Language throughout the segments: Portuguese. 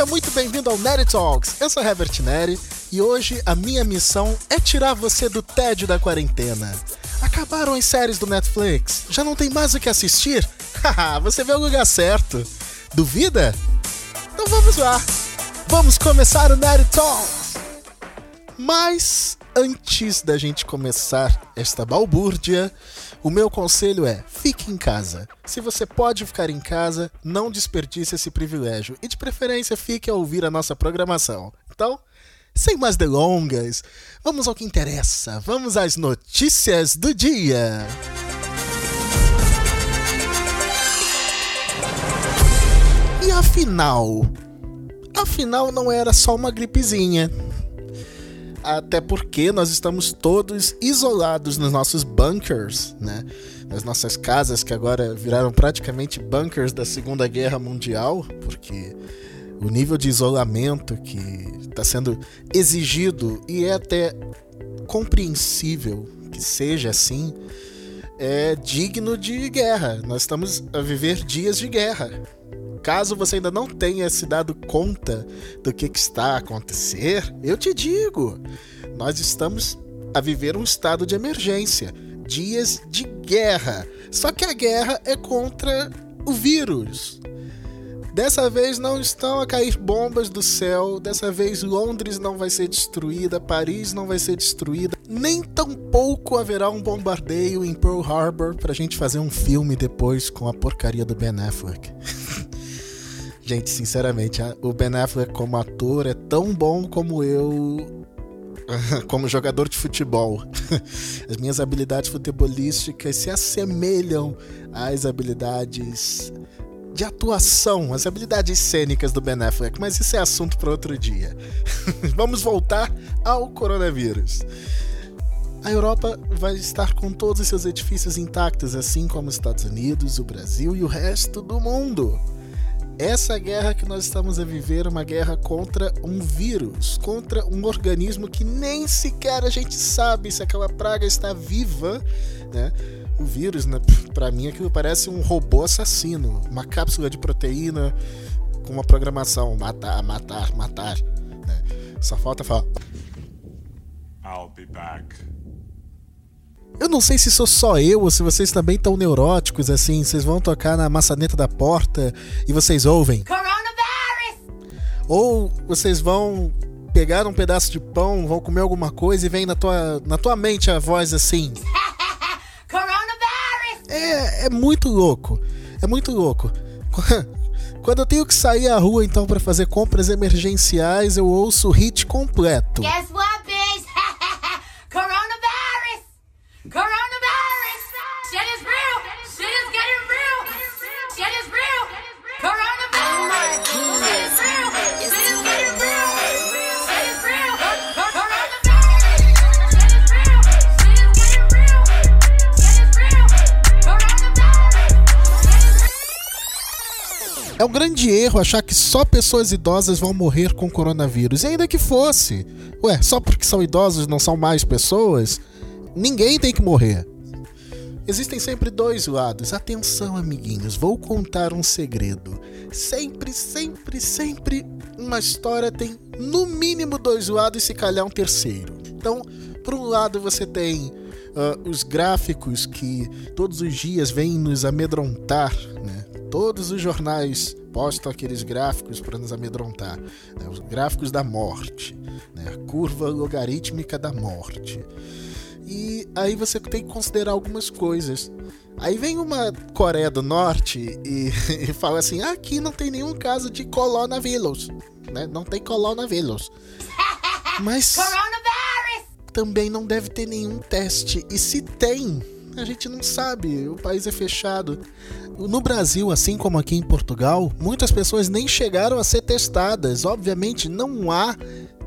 Seja muito bem-vindo ao Neri Talks. Eu sou Herbert Neri e hoje a minha missão é tirar você do tédio da quarentena. Acabaram as séries do Netflix? Já não tem mais o que assistir? Haha, você vê o lugar certo. Duvida? Então vamos lá. Vamos começar o Neri Talks. Mas antes da gente começar esta balbúrdia, o meu conselho é: fique em casa. Se você pode ficar em casa, não desperdice esse privilégio e de preferência fique a ouvir a nossa programação. Então, sem mais delongas, vamos ao que interessa. Vamos às notícias do dia. E afinal, afinal não era só uma gripezinha até porque nós estamos todos isolados nos nossos bunkers, né? Nas nossas casas que agora viraram praticamente bunkers da Segunda Guerra Mundial, porque o nível de isolamento que está sendo exigido e é até compreensível que seja assim, é digno de guerra. Nós estamos a viver dias de guerra. Caso você ainda não tenha se dado conta do que, que está a acontecer, eu te digo: nós estamos a viver um estado de emergência, dias de guerra. Só que a guerra é contra o vírus. Dessa vez não estão a cair bombas do céu, dessa vez Londres não vai ser destruída, Paris não vai ser destruída, nem tampouco haverá um bombardeio em Pearl Harbor pra gente fazer um filme depois com a porcaria do Ben Affleck. Gente, sinceramente, o Ben Affleck como ator é tão bom como eu como jogador de futebol. As minhas habilidades futebolísticas se assemelham às habilidades de atuação, as habilidades cênicas do Ben Affleck, mas isso é assunto para outro dia. Vamos voltar ao coronavírus. A Europa vai estar com todos os seus edifícios intactos, assim como os Estados Unidos, o Brasil e o resto do mundo. Essa guerra que nós estamos a viver é uma guerra contra um vírus, contra um organismo que nem sequer a gente sabe se aquela praga está viva, né? O vírus, né, para mim, aquilo parece um robô assassino, uma cápsula de proteína com uma programação matar, matar, matar. Né? Só falta falar. I'll be back. Eu não sei se sou só eu ou se vocês também estão neuróticos, assim. Vocês vão tocar na maçaneta da porta e vocês ouvem. Coronavirus! Ou vocês vão pegar um pedaço de pão, vão comer alguma coisa e vem na tua, na tua mente a voz assim. Coronavirus! É, é muito louco. É muito louco. Quando eu tenho que sair à rua então para fazer compras emergenciais, eu ouço o hit completo. Guess what? Grande erro achar que só pessoas idosas vão morrer com coronavírus. E ainda que fosse. Ué, só porque são idosos não são mais pessoas? Ninguém tem que morrer. Existem sempre dois lados. Atenção, amiguinhos, vou contar um segredo. Sempre, sempre, sempre uma história tem no mínimo dois lados e se calhar um terceiro. Então, por um lado você tem uh, os gráficos que todos os dias vêm nos amedrontar, né? Todos os jornais postam aqueles gráficos para nos amedrontar. Né? Os gráficos da morte, né? a curva logarítmica da morte. E aí você tem que considerar algumas coisas. Aí vem uma Coreia do Norte e, e fala assim: ah, aqui não tem nenhum caso de coronavírus. Né? Não tem coronavírus. Mas também não deve ter nenhum teste. E se tem, a gente não sabe, o país é fechado. No Brasil, assim como aqui em Portugal, muitas pessoas nem chegaram a ser testadas. Obviamente, não há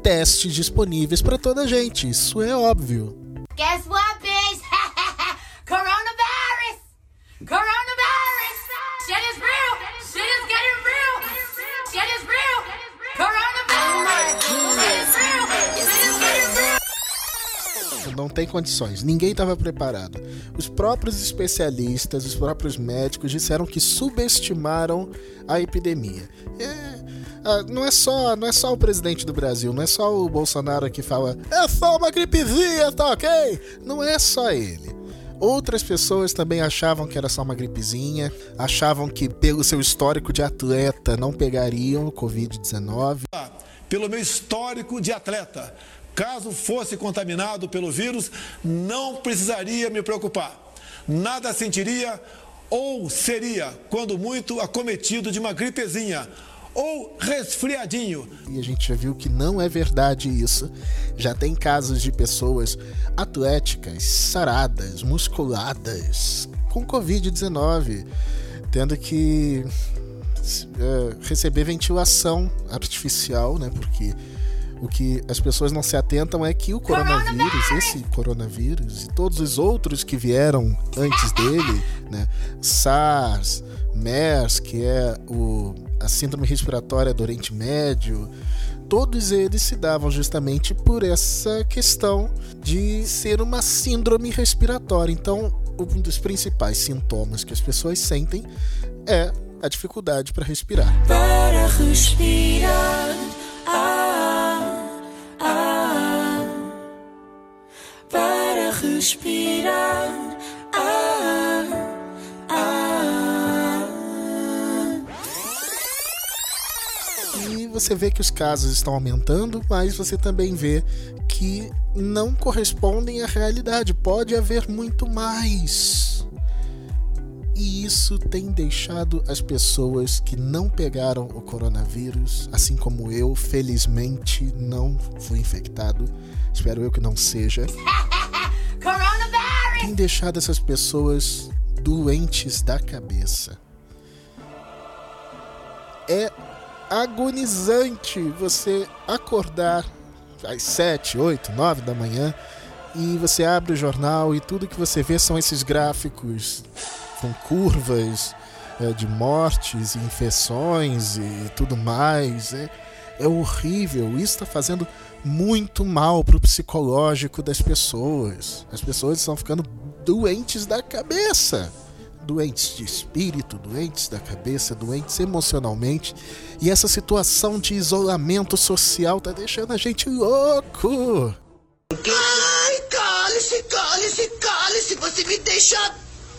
testes disponíveis para toda a gente, isso é óbvio. Guess what, bitch? Coronavirus! Coronavirus! Não tem condições, ninguém estava preparado. Os próprios especialistas, os próprios médicos disseram que subestimaram a epidemia. É, ah, não é só não é só o presidente do Brasil, não é só o Bolsonaro que fala é só uma gripezinha, tá ok? Não é só ele. Outras pessoas também achavam que era só uma gripezinha, achavam que pelo seu histórico de atleta não pegariam o Covid-19. Pelo meu histórico de atleta, caso fosse contaminado pelo vírus, não precisaria me preocupar. Nada sentiria ou seria, quando muito, acometido de uma gripezinha ou resfriadinho. E a gente já viu que não é verdade isso. Já tem casos de pessoas atléticas, saradas, musculadas, com Covid-19, tendo que é, receber ventilação artificial, né? Porque o que as pessoas não se atentam é que o coronavírus, esse coronavírus e todos os outros que vieram antes dele, né? SARS, MERS, que é o, a síndrome respiratória do Oriente Médio, todos eles se davam justamente por essa questão de ser uma síndrome respiratória. Então, um dos principais sintomas que as pessoas sentem é a dificuldade para respirar. Para respirar. Respirar. Ah, ah. E você vê que os casos estão aumentando, mas você também vê que não correspondem à realidade. Pode haver muito mais. E isso tem deixado as pessoas que não pegaram o coronavírus, assim como eu, felizmente não fui infectado, espero eu que não seja. Tem deixado essas pessoas doentes da cabeça. É agonizante você acordar às 7, 8, 9 da manhã e você abre o jornal e tudo que você vê são esses gráficos com curvas é, de mortes e infecções e tudo mais. É, é horrível. Isso está fazendo muito mal para o psicológico das pessoas. As pessoas estão ficando doentes da cabeça. Doentes de espírito, doentes da cabeça, doentes emocionalmente. E essa situação de isolamento social tá deixando a gente louco. Ai, cale-se, cale-se, cale-se, você me deixa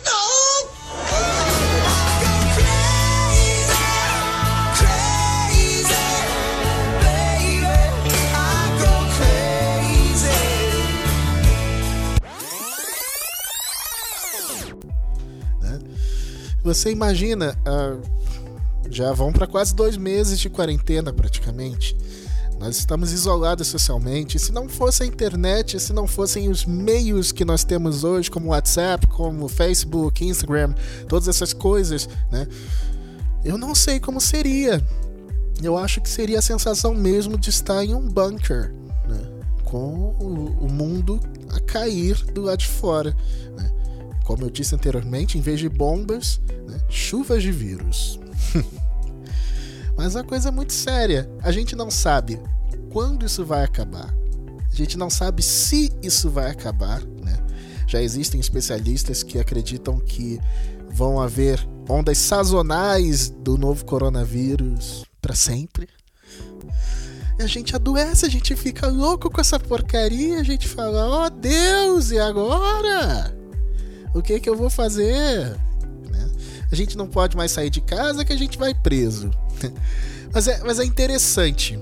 louco! Você imagina, uh, já vão para quase dois meses de quarentena praticamente. Nós estamos isolados socialmente. Se não fosse a internet, se não fossem os meios que nós temos hoje, como WhatsApp, como Facebook, Instagram, todas essas coisas, né? Eu não sei como seria. Eu acho que seria a sensação mesmo de estar em um bunker, né? com o, o mundo a cair do lado de fora. Né? Como eu disse anteriormente, em vez de bombas, né, chuvas de vírus. Mas a coisa é muito séria. A gente não sabe quando isso vai acabar. A gente não sabe se isso vai acabar. Né? Já existem especialistas que acreditam que vão haver ondas sazonais do novo coronavírus para sempre. A gente adoece, a gente fica louco com essa porcaria, a gente fala: "Oh, Deus, e agora?" O que que eu vou fazer? Né? A gente não pode mais sair de casa que a gente vai preso. mas, é, mas é interessante.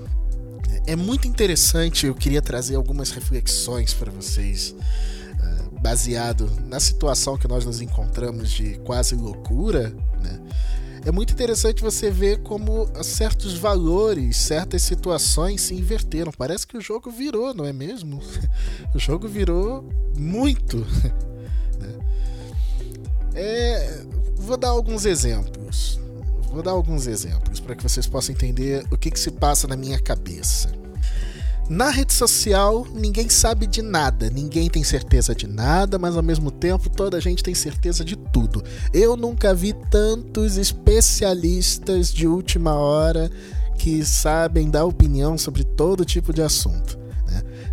É muito interessante. Eu queria trazer algumas reflexões para vocês, uh, baseado na situação que nós nos encontramos de quase loucura. Né? É muito interessante você ver como certos valores, certas situações se inverteram. Parece que o jogo virou, não é mesmo? O jogo virou muito. É, vou dar alguns exemplos. Vou dar alguns exemplos para que vocês possam entender o que, que se passa na minha cabeça. Na rede social, ninguém sabe de nada, ninguém tem certeza de nada, mas ao mesmo tempo toda a gente tem certeza de tudo. Eu nunca vi tantos especialistas de última hora que sabem dar opinião sobre todo tipo de assunto.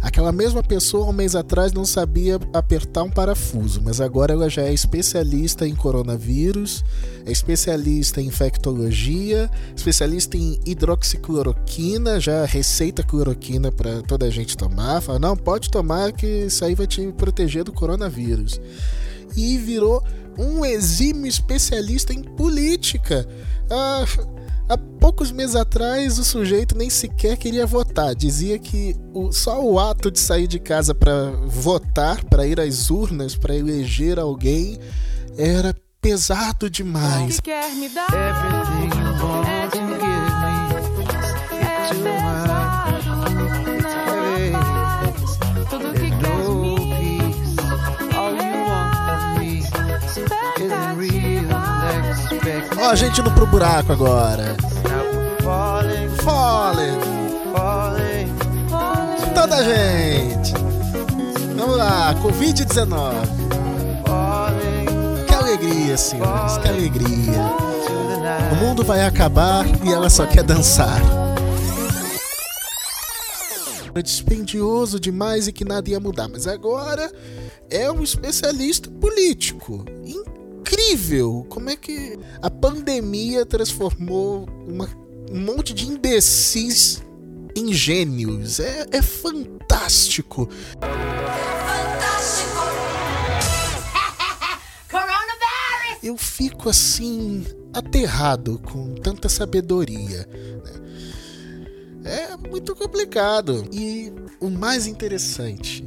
Aquela mesma pessoa, um mês atrás, não sabia apertar um parafuso, mas agora ela já é especialista em coronavírus, é especialista em infectologia, especialista em hidroxicloroquina, já receita cloroquina para toda a gente tomar. Fala, não, pode tomar que isso aí vai te proteger do coronavírus. E virou um exímio especialista em política. Ah, Há poucos meses atrás, o sujeito nem sequer queria votar. Dizia que o, só o ato de sair de casa para votar, para ir às urnas, para eleger alguém, era pesado demais. Que quer me dar Everything Ó, a gente indo pro buraco agora. Fallen. Toda gente. Vamos lá, Covid-19. Que alegria, senhores, que alegria. O mundo vai acabar e ela só quer dançar. É dispendioso demais e que nada ia mudar, mas agora é um especialista político incrível como é que a pandemia transformou uma, um monte de imbecis em gênios. É, é fantástico. Eu fico assim aterrado com tanta sabedoria. Né? É muito complicado. E o mais interessante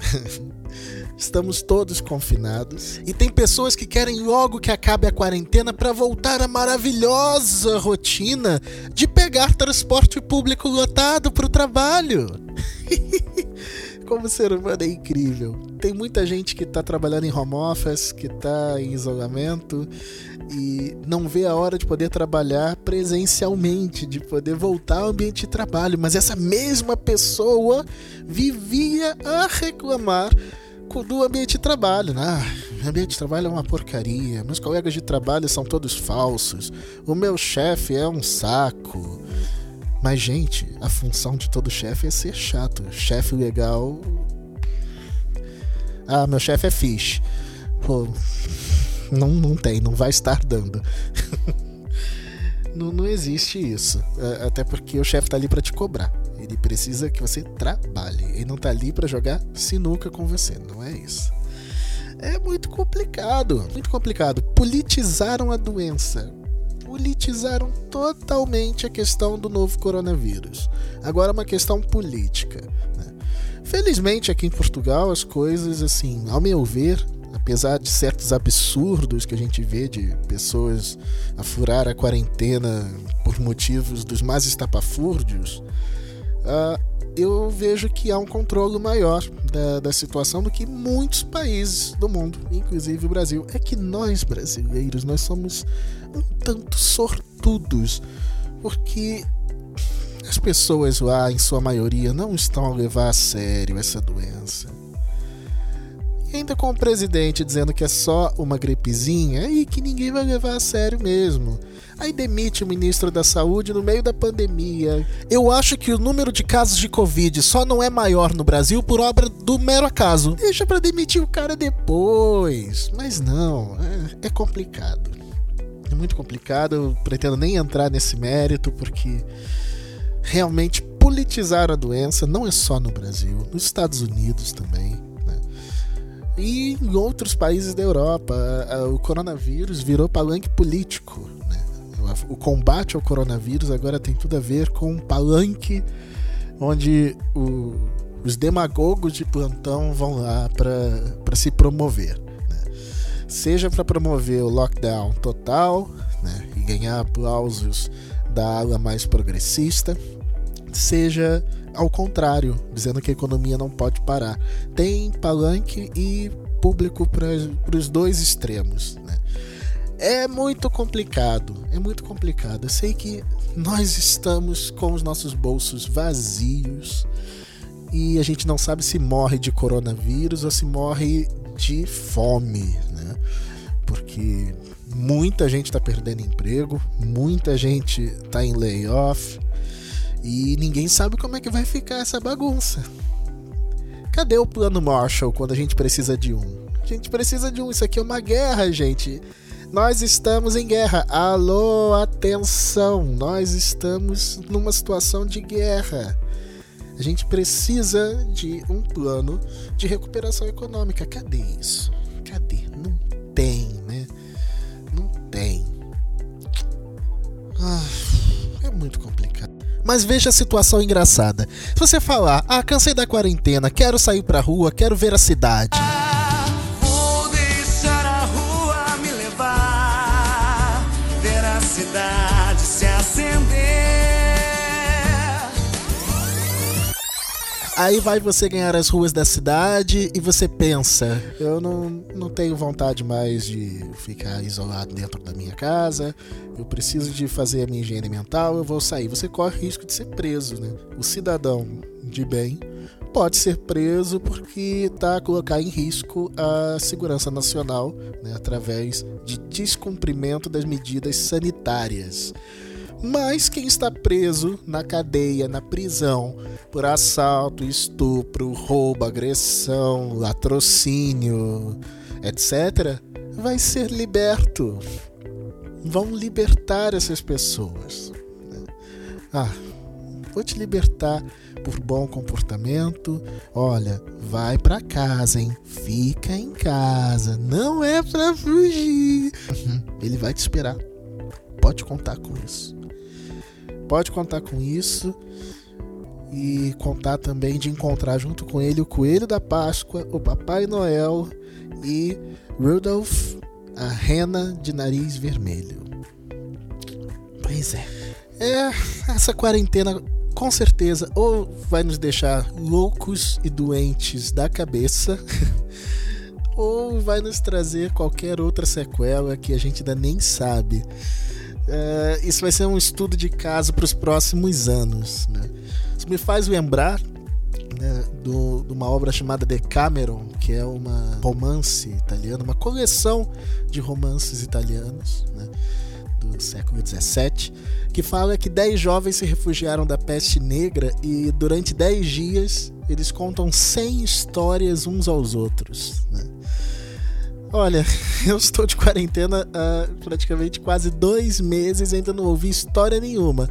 Estamos todos confinados e tem pessoas que querem logo que acabe a quarentena para voltar à maravilhosa rotina de pegar transporte público lotado para o trabalho. Como ser humano é incrível. Tem muita gente que está trabalhando em home office, que está em isolamento e não vê a hora de poder trabalhar presencialmente, de poder voltar ao ambiente de trabalho. Mas essa mesma pessoa vivia a reclamar do ambiente de trabalho, né? O ambiente de trabalho é uma porcaria, meus colegas de trabalho são todos falsos, o meu chefe é um saco. Mas, gente, a função de todo chefe é ser chato. Chefe legal. Ah, meu chefe é fish. Pô, não, não tem, não vai estar dando. não, não existe isso. É, até porque o chefe tá ali para te cobrar. Ele precisa que você trabalhe. Ele não tá ali para jogar sinuca com você, não é isso. É muito complicado, muito complicado. Politizaram a doença. Politizaram totalmente a questão do novo coronavírus. Agora é uma questão política. Né? Felizmente aqui em Portugal as coisas, assim, ao meu ver, apesar de certos absurdos que a gente vê de pessoas a furar a quarentena por motivos dos mais estapafúrdios, uh, eu vejo que há um controle maior da, da situação do que muitos países do mundo, inclusive o Brasil. É que nós brasileiros, nós somos um tanto sortudos, porque as pessoas lá, em sua maioria, não estão a levar a sério essa doença. Ainda com o presidente dizendo que é só uma gripezinha, e que ninguém vai levar a sério mesmo. Aí demite o ministro da Saúde no meio da pandemia. Eu acho que o número de casos de Covid só não é maior no Brasil por obra do mero acaso. Deixa para demitir o cara depois. Mas não, é, é complicado. É muito complicado. Eu pretendo nem entrar nesse mérito porque realmente politizar a doença não é só no Brasil, nos Estados Unidos também. Né? E em outros países da Europa, o coronavírus virou palanque político o combate ao coronavírus agora tem tudo a ver com um palanque onde o, os demagogos de plantão vão lá para se promover. Né? Seja para promover o lockdown total né? e ganhar aplausos da ala mais progressista, seja ao contrário, dizendo que a economia não pode parar. Tem palanque e público para os dois extremos. Né? É muito complicado, é muito complicado. Eu sei que nós estamos com os nossos bolsos vazios e a gente não sabe se morre de coronavírus ou se morre de fome, né? Porque muita gente está perdendo emprego, muita gente está em layoff e ninguém sabe como é que vai ficar essa bagunça. Cadê o plano Marshall quando a gente precisa de um? A gente precisa de um. Isso aqui é uma guerra, gente. Nós estamos em guerra. Alô, atenção. Nós estamos numa situação de guerra. A gente precisa de um plano de recuperação econômica. Cadê isso? Mas veja a situação engraçada. Se você falar, ah, cansei da quarentena, quero sair pra rua, quero ver a cidade. Aí vai você ganhar as ruas da cidade e você pensa: eu não, não tenho vontade mais de ficar isolado dentro da minha casa, eu preciso de fazer a minha higiene mental, eu vou sair. Você corre risco de ser preso, né? O cidadão de bem pode ser preso porque está a colocar em risco a segurança nacional né, através de descumprimento das medidas sanitárias. Mas quem está preso na cadeia, na prisão, por assalto, estupro, roubo, agressão, latrocínio, etc., vai ser liberto. Vão libertar essas pessoas. Ah, vou te libertar por bom comportamento. Olha, vai pra casa, hein? Fica em casa. Não é pra fugir. Uhum, Ele vai te esperar. Pode contar com isso pode contar com isso e contar também de encontrar junto com ele o Coelho da Páscoa, o Papai Noel e Rudolph, a rena de nariz vermelho. Pois é. É, essa quarentena com certeza ou vai nos deixar loucos e doentes da cabeça, ou vai nos trazer qualquer outra sequela que a gente ainda nem sabe. É, isso vai ser um estudo de caso para os próximos anos. Né? Isso me faz lembrar né, do, de uma obra chamada Decameron, que é uma romance italiana, uma coleção de romances italianos né, do século XVII, que fala que 10 jovens se refugiaram da peste negra e durante 10 dias eles contam 100 histórias uns aos outros. Né? Olha, eu estou de quarentena há praticamente quase dois meses e ainda não ouvi história nenhuma.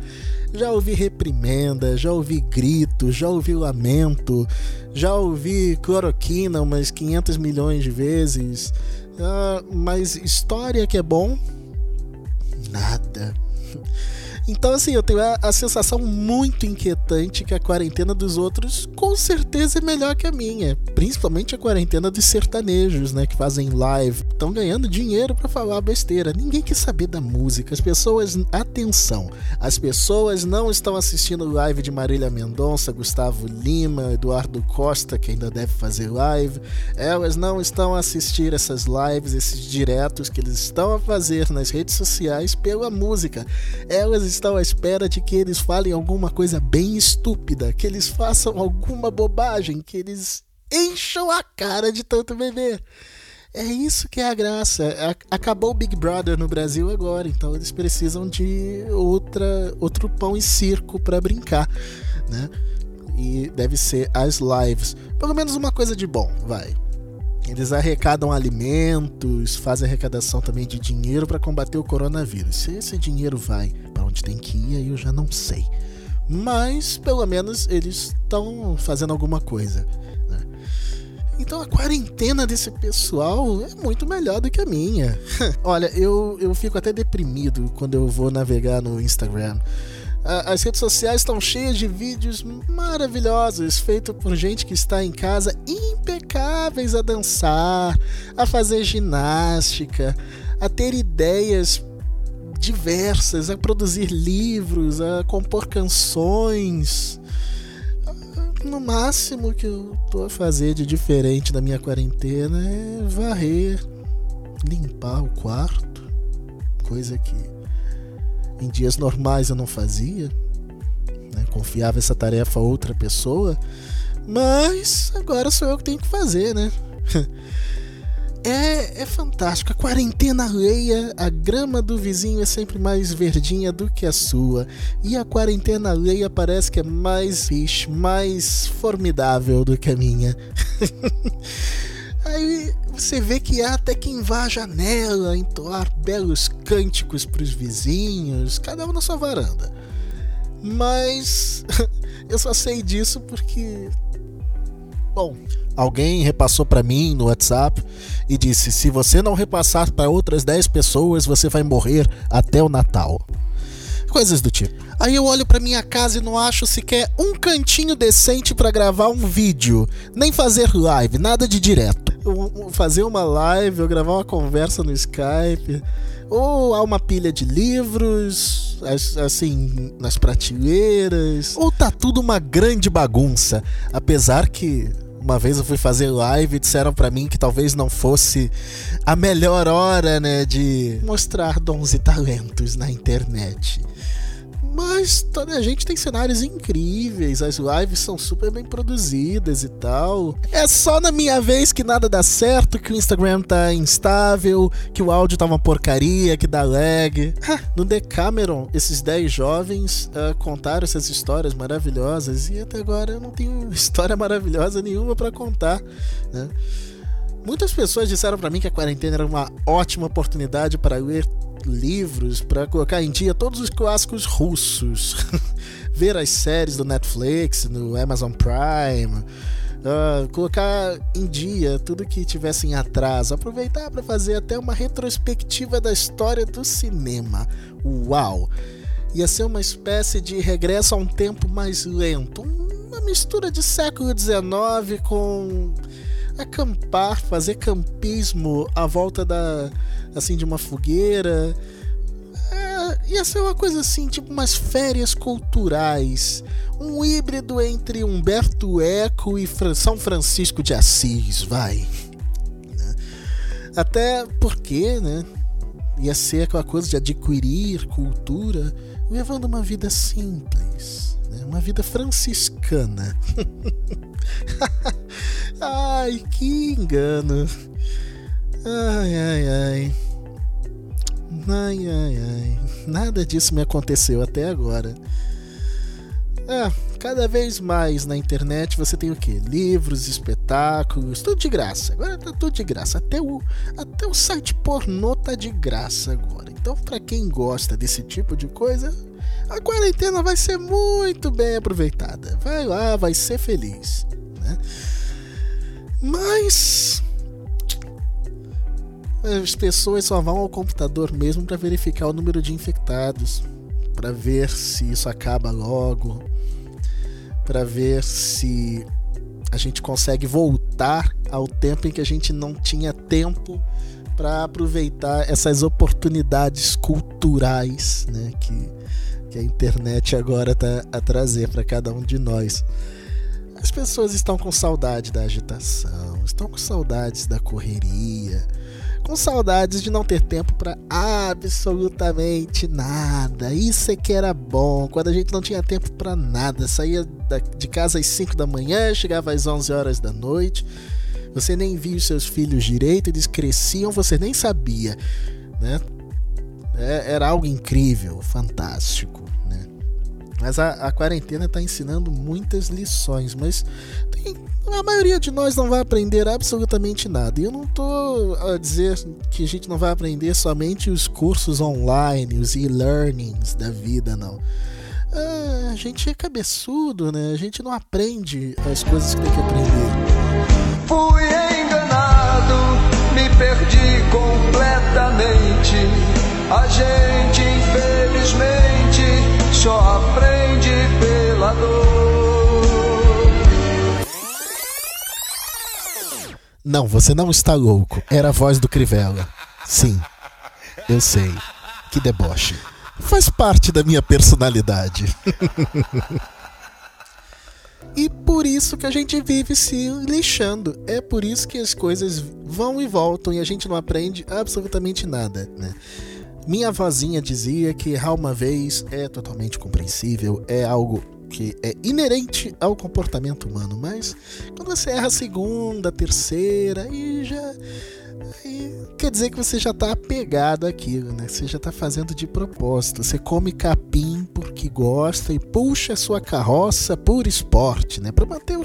Já ouvi reprimenda, já ouvi grito, já ouvi lamento, já ouvi cloroquina umas 500 milhões de vezes. Ah, mas história que é bom? Nada. Então, assim, eu tenho a, a, sensação muito inquietante que a quarentena dos outros com certeza é melhor que a minha. Principalmente a quarentena dos sertanejos, né? Que fazem live. Estão ganhando dinheiro para falar besteira. Ninguém quer saber da música. As pessoas. Atenção! As pessoas não estão assistindo live de Marília Mendonça, Gustavo Lima, Eduardo Costa, que ainda deve fazer live. Elas não estão a assistir essas lives, esses diretos que eles estão a fazer nas redes sociais pela música. Elas estão à espera de que eles falem alguma coisa bem estúpida, que eles façam alguma bobagem, que eles encham a cara de tanto beber. É isso que é a graça. Acabou o Big Brother no Brasil agora, então eles precisam de outra, outro pão e circo para brincar, né? E deve ser as lives. Pelo menos uma coisa de bom, vai. Eles arrecadam alimentos, fazem arrecadação também de dinheiro para combater o coronavírus. Se esse dinheiro vai onde tem que ir, aí eu já não sei. Mas pelo menos eles estão fazendo alguma coisa. Né? Então a quarentena desse pessoal é muito melhor do que a minha. Olha, eu, eu fico até deprimido quando eu vou navegar no Instagram. As redes sociais estão cheias de vídeos maravilhosos feitos por gente que está em casa impecáveis a dançar, a fazer ginástica, a ter ideias diversas, a produzir livros, a compor canções. No máximo que eu tô a fazer de diferente da minha quarentena é varrer, limpar o quarto, coisa que em dias normais eu não fazia, né? confiava essa tarefa a outra pessoa, mas agora sou eu que tenho que fazer, né? É, é fantástico. A quarentena alheia, a grama do vizinho é sempre mais verdinha do que a sua. E a quarentena alheia parece que é mais fixe, mais formidável do que a minha. Aí você vê que há até quem vá à janela entoar belos cânticos pros vizinhos, cada um na sua varanda. Mas eu só sei disso porque. Bom, alguém repassou para mim no WhatsApp e disse: se você não repassar para outras 10 pessoas, você vai morrer até o Natal. Coisas do tipo. Aí eu olho para minha casa e não acho sequer um cantinho decente para gravar um vídeo, nem fazer live, nada de direto. Eu- fazer uma live ou gravar uma conversa no Skype, ou há uma pilha de livros, as- assim, nas prateleiras, ou tá tudo uma grande bagunça, apesar que uma vez eu fui fazer live e disseram pra mim que talvez não fosse a melhor hora, né, de mostrar dons e talentos na internet. Mas toda a gente tem cenários incríveis, as lives são super bem produzidas e tal. É só na minha vez que nada dá certo, que o Instagram tá instável, que o áudio tá uma porcaria, que dá lag. No Decameron, esses 10 jovens ah, contaram essas histórias maravilhosas e até agora eu não tenho história maravilhosa nenhuma pra contar, né? Muitas pessoas disseram pra mim que a quarentena era uma ótima oportunidade para ler livros, para colocar em dia todos os clássicos russos, ver as séries do Netflix, no Amazon Prime, ah, colocar em dia tudo que tivesse em atraso, aproveitar para fazer até uma retrospectiva da história do cinema. Uau! Ia ser uma espécie de regresso a um tempo mais lento, uma mistura de século XIX com acampar, fazer campismo à volta da assim de uma fogueira. É, ia ser uma coisa assim, tipo umas férias culturais, um híbrido entre Humberto Eco e São Francisco de Assis, vai. Né? Até porque, né? Ia ser aquela coisa de adquirir cultura, levando uma vida simples, né? uma vida franciscana. Ai, que engano. Ai, ai, ai. Ai, ai, ai. Nada disso me aconteceu até agora. É, cada vez mais na internet você tem o quê? Livros, espetáculos, tudo de graça. Agora tá tudo de graça. Até o, até o site pornô tá de graça agora. Então, pra quem gosta desse tipo de coisa, a quarentena vai ser muito bem aproveitada. Vai lá, vai ser feliz. Né? Mas as pessoas só vão ao computador mesmo para verificar o número de infectados, para ver se isso acaba logo, para ver se a gente consegue voltar ao tempo em que a gente não tinha tempo para aproveitar essas oportunidades culturais, né, que, que a internet agora está a trazer para cada um de nós. As pessoas estão com saudade da agitação, estão com saudades da correria, com saudades de não ter tempo para absolutamente nada. Isso é que era bom, quando a gente não tinha tempo para nada. Saía de casa às 5 da manhã, chegava às 11 horas da noite. Você nem via os seus filhos direito, eles cresciam, você nem sabia, né? É- era algo incrível, fantástico, né? Mas a, a quarentena está ensinando muitas lições, mas a maioria de nós não vai aprender absolutamente nada. E eu não tô a dizer que a gente não vai aprender somente os cursos online, os e-learnings da vida, não. Ah, a gente é cabeçudo, né? A gente não aprende as coisas que tem que aprender. Fui enganado, me perdi completamente. A gente, infelizmente, só aprende pela dor. Não, você não está louco. Era a voz do Crivella. Sim, eu sei. Que deboche. Faz parte da minha personalidade. e por isso que a gente vive se lixando. É por isso que as coisas vão e voltam e a gente não aprende absolutamente nada, né? Minha vozinha dizia que errar uma vez é totalmente compreensível, é algo que é inerente ao comportamento humano, mas quando você erra a segunda, a terceira, aí já. Aí quer dizer que você já tá apegado àquilo, né? Você já tá fazendo de propósito. Você come capim porque gosta e puxa a sua carroça por esporte, né? Para manter o,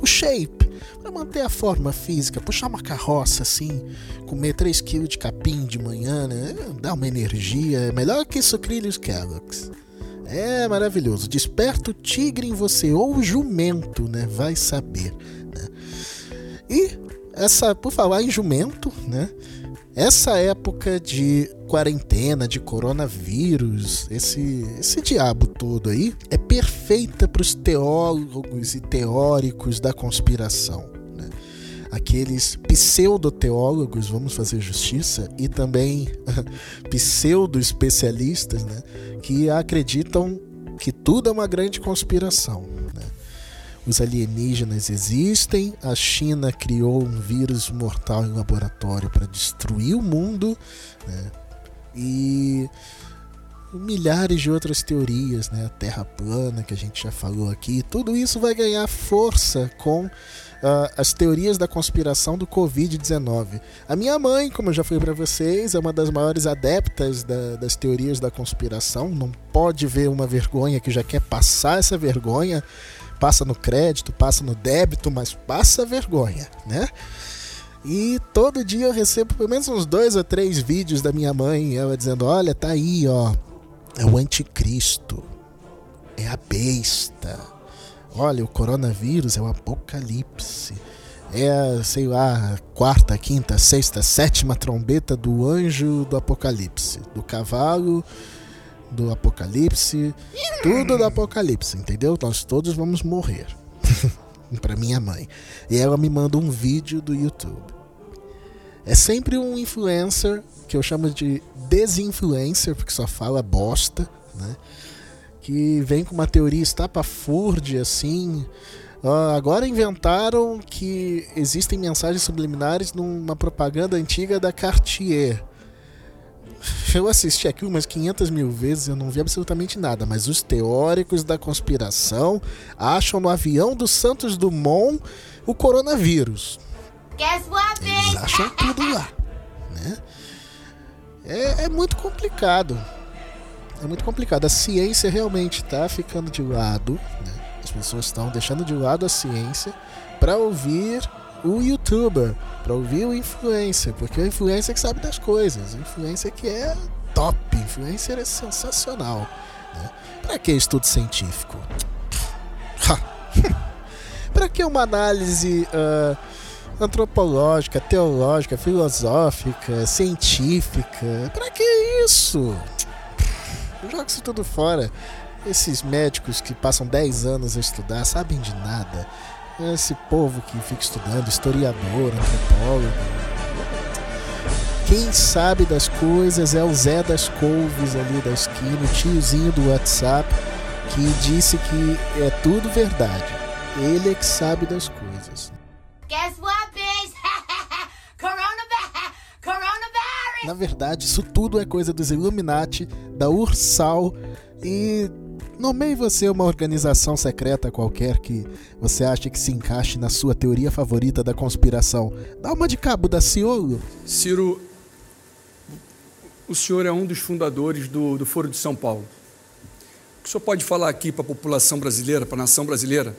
o shape, para manter a forma física. Puxar uma carroça assim, comer 3 kg de capim de manhã, né? Dá uma energia. É melhor que sucrilhos Kellogg's. É maravilhoso. Desperta o tigre em você, ou o jumento, né? Vai saber. Né? E essa, por falar em jumento, né? Essa época de quarentena, de coronavírus, esse, esse diabo todo aí, é perfeita para os teólogos e teóricos da conspiração. Aqueles pseudo-teólogos, vamos fazer justiça, e também pseudo-especialistas, né? que acreditam que tudo é uma grande conspiração. Né? Os alienígenas existem, a China criou um vírus mortal em laboratório para destruir o mundo, né? e milhares de outras teorias, né? A Terra plana que a gente já falou aqui, tudo isso vai ganhar força com uh, as teorias da conspiração do Covid-19. A minha mãe, como eu já falei para vocês, é uma das maiores adeptas da, das teorias da conspiração. Não pode ver uma vergonha que já quer passar essa vergonha. Passa no crédito, passa no débito, mas passa vergonha, né? E todo dia eu recebo pelo menos uns dois ou três vídeos da minha mãe, ela dizendo: Olha, tá aí, ó, é o anticristo, é a besta. Olha, o coronavírus é o apocalipse. É, sei lá, quarta, quinta, sexta, sétima trombeta do anjo do apocalipse, do cavalo do apocalipse, tudo do apocalipse, entendeu? Nós todos vamos morrer. para minha mãe. E ela me manda um vídeo do YouTube. É sempre um influencer que eu chamo de desinfluencer, porque só fala bosta, né? Que vem com uma teoria estapafúrdia assim. Uh, agora inventaram que existem mensagens subliminares numa propaganda antiga da Cartier. Eu assisti aqui umas 500 mil vezes, eu não vi absolutamente nada, mas os teóricos da conspiração acham no avião do Santos Dumont o coronavírus. Eles acham tudo lá, né? É, é muito complicado. É muito complicado. A ciência realmente está ficando de lado. Né? As pessoas estão deixando de lado a ciência para ouvir o youtuber, para ouvir o influencer, porque o influencer que sabe das coisas, o influencer que é top, o influencer é sensacional. Né? Para que estudo científico? para que uma análise ah, antropológica, teológica, filosófica, científica? Para que isso? Joga isso tudo fora. Esses médicos que passam 10 anos a estudar sabem de nada. Esse povo que fica estudando, historiador, antropólogo. Quem sabe das coisas é o Zé das Couves ali da esquina, o tiozinho do WhatsApp, que disse que é tudo verdade. Ele é que sabe das coisas. Guess what, bitch? Coronavirus! Coronavirus! Na verdade, isso tudo é coisa dos Illuminati, da Ursal e nomeie você uma organização secreta qualquer que você acha que se encaixe na sua teoria favorita da conspiração. Dá uma de cabo da Ciolo. Ciro, o senhor é um dos fundadores do, do Foro de São Paulo. O que o senhor pode falar aqui para a população brasileira, para a nação brasileira,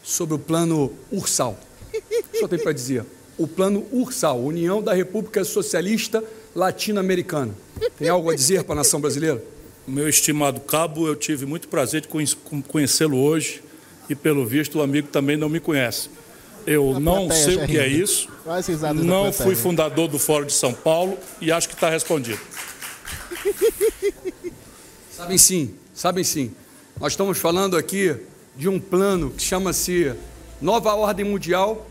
sobre o plano Ursal? O senhor tem para dizer? O plano Ursal, União da República Socialista Latino-Americana. Tem algo a dizer para a nação brasileira? Meu estimado cabo, eu tive muito prazer de conhecê-lo hoje e, pelo visto, o amigo também não me conhece. Eu A não plateia sei o que é isso, não fui fundador do Fórum de São Paulo e acho que está respondido. Sabem sim, sabem sim. Nós estamos falando aqui de um plano que chama-se Nova Ordem Mundial,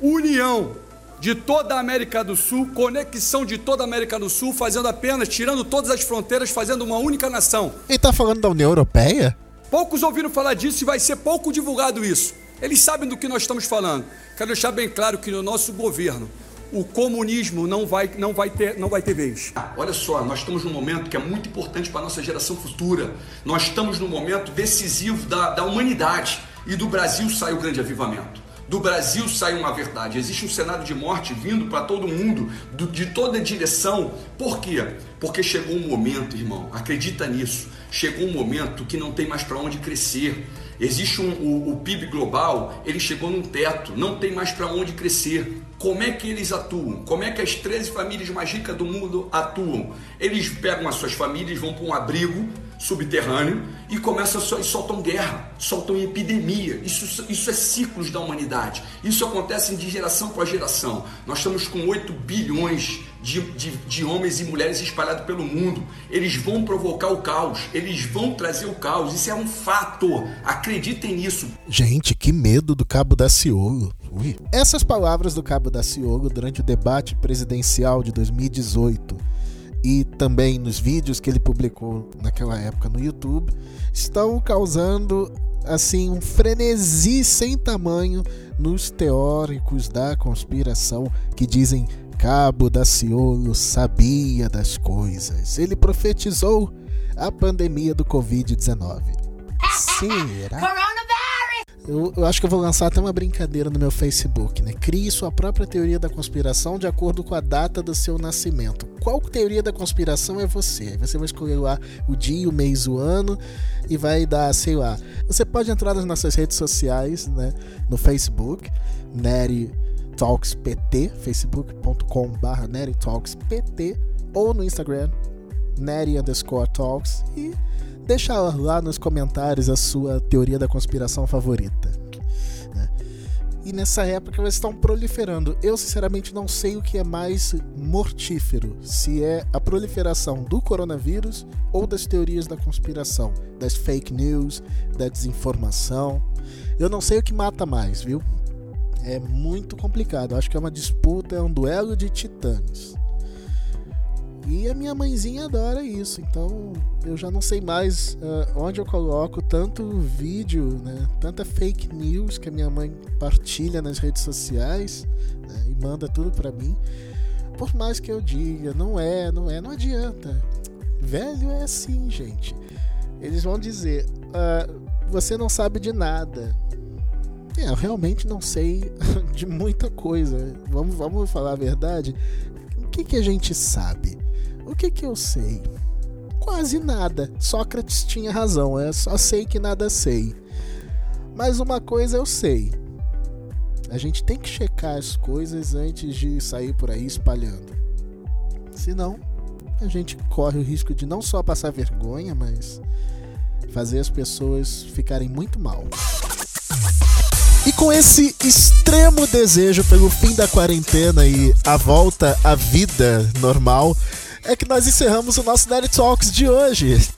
união de toda a América do Sul, conexão de toda a América do Sul, fazendo apenas, tirando todas as fronteiras, fazendo uma única nação. Ele tá falando da União Europeia? Poucos ouviram falar disso e vai ser pouco divulgado isso. Eles sabem do que nós estamos falando. Quero deixar bem claro que no nosso governo, o comunismo não vai, não vai, ter, não vai ter vez. Olha só, nós estamos num momento que é muito importante para a nossa geração futura. Nós estamos num momento decisivo da, da humanidade. E do Brasil sai o grande avivamento. Do Brasil sai uma verdade. Existe um cenário de morte vindo para todo mundo, do, de toda direção. Por quê? Porque chegou um momento, irmão, acredita nisso. Chegou um momento que não tem mais para onde crescer. Existe um, o, o PIB global, ele chegou num teto, não tem mais para onde crescer. Como é que eles atuam? Como é que as 13 famílias mais ricas do mundo atuam? Eles pegam as suas famílias, vão para um abrigo subterrâneo e começam a, soltam guerra, soltam epidemia. Isso, isso é ciclos da humanidade. Isso acontece de geração para geração. Nós estamos com 8 bilhões de, de, de homens e mulheres espalhados pelo mundo. Eles vão provocar o caos, eles vão trazer o caos. Isso é um fato. Acreditem nisso. Gente, que medo do Cabo da Ciolo. Essas palavras do Cabo da Ciolo durante o debate presidencial de 2018 e também nos vídeos que ele publicou naquela época no YouTube estão causando assim um frenesi sem tamanho nos teóricos da conspiração que dizem Cabo da Ciolo sabia das coisas. Ele profetizou a pandemia do Covid-19. Será? Eu, eu, acho que eu vou lançar até uma brincadeira no meu Facebook, né? Crie sua própria teoria da conspiração de acordo com a data do seu nascimento. Qual teoria da conspiração é você? Você vai escolher lá o dia, o mês, o ano e vai dar, sei lá. Você pode entrar nas nossas redes sociais, né? No Facebook, Nery Talks PT, facebook.com.br Nery Talks PT, ou no Instagram, Nery underscore Talks, e deixa lá nos comentários a sua teoria da conspiração favorita. Né? E nessa época elas estão proliferando. Eu sinceramente não sei o que é mais mortífero, se é a proliferação do coronavírus ou das teorias da conspiração, das fake news, da desinformação. Eu não sei o que mata mais, viu? É muito complicado. Acho que é uma disputa, é um duelo de titãs. E a minha mãezinha adora isso, então eu já não sei mais uh, onde eu coloco tanto vídeo, né, tanta fake news que a minha mãe partilha nas redes sociais né, e manda tudo para mim. Por mais que eu diga, não é, não é, não adianta. Velho é assim, gente. Eles vão dizer, uh, você não sabe de nada. É, eu realmente não sei de muita coisa. Vamos, vamos falar a verdade. O que, que a gente sabe? O que, que eu sei? Quase nada. Sócrates tinha razão, é só sei que nada sei. Mas uma coisa eu sei. A gente tem que checar as coisas antes de sair por aí espalhando. Senão, a gente corre o risco de não só passar vergonha, mas fazer as pessoas ficarem muito mal. E com esse extremo desejo pelo fim da quarentena e a volta à vida normal, é que nós encerramos o nosso Nerd Talks de hoje.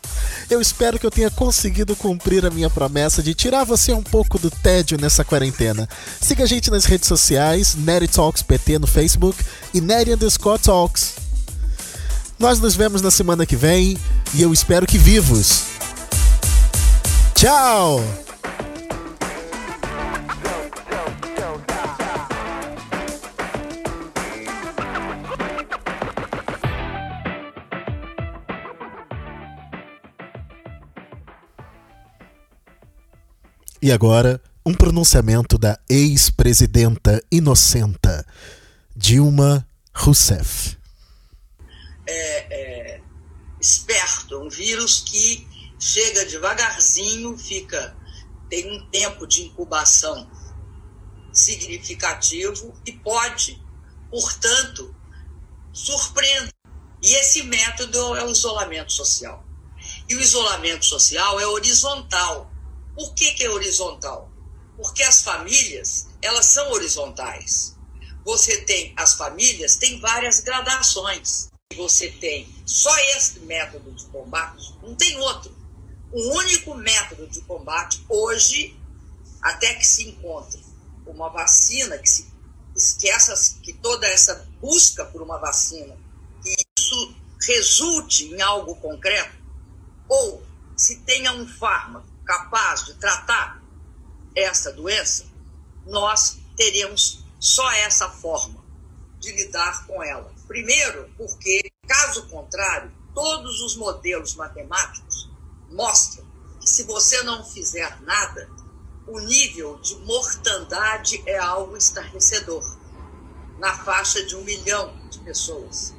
Eu espero que eu tenha conseguido cumprir a minha promessa de tirar você um pouco do tédio nessa quarentena. Siga a gente nas redes sociais, Nerd Talks PT no Facebook e Nerd Underscore Talks. Nós nos vemos na semana que vem e eu espero que vivos. Tchau! E agora, um pronunciamento da ex-presidenta inocenta, Dilma Rousseff. É, é, esperto, um vírus que chega devagarzinho, fica tem um tempo de incubação significativo e pode, portanto, surpreender. E esse método é o isolamento social. E o isolamento social é horizontal por que, que é horizontal? Porque as famílias, elas são horizontais. Você tem, as famílias têm várias gradações. Você tem só esse método de combate, não tem outro. O único método de combate hoje, até que se encontre uma vacina, que, se, que, essas, que toda essa busca por uma vacina, que isso resulte em algo concreto, ou se tenha um fármaco capaz de tratar essa doença, nós teremos só essa forma de lidar com ela. Primeiro, porque, caso contrário, todos os modelos matemáticos mostram que se você não fizer nada, o nível de mortandade é algo estarrecedor, na faixa de um milhão de pessoas.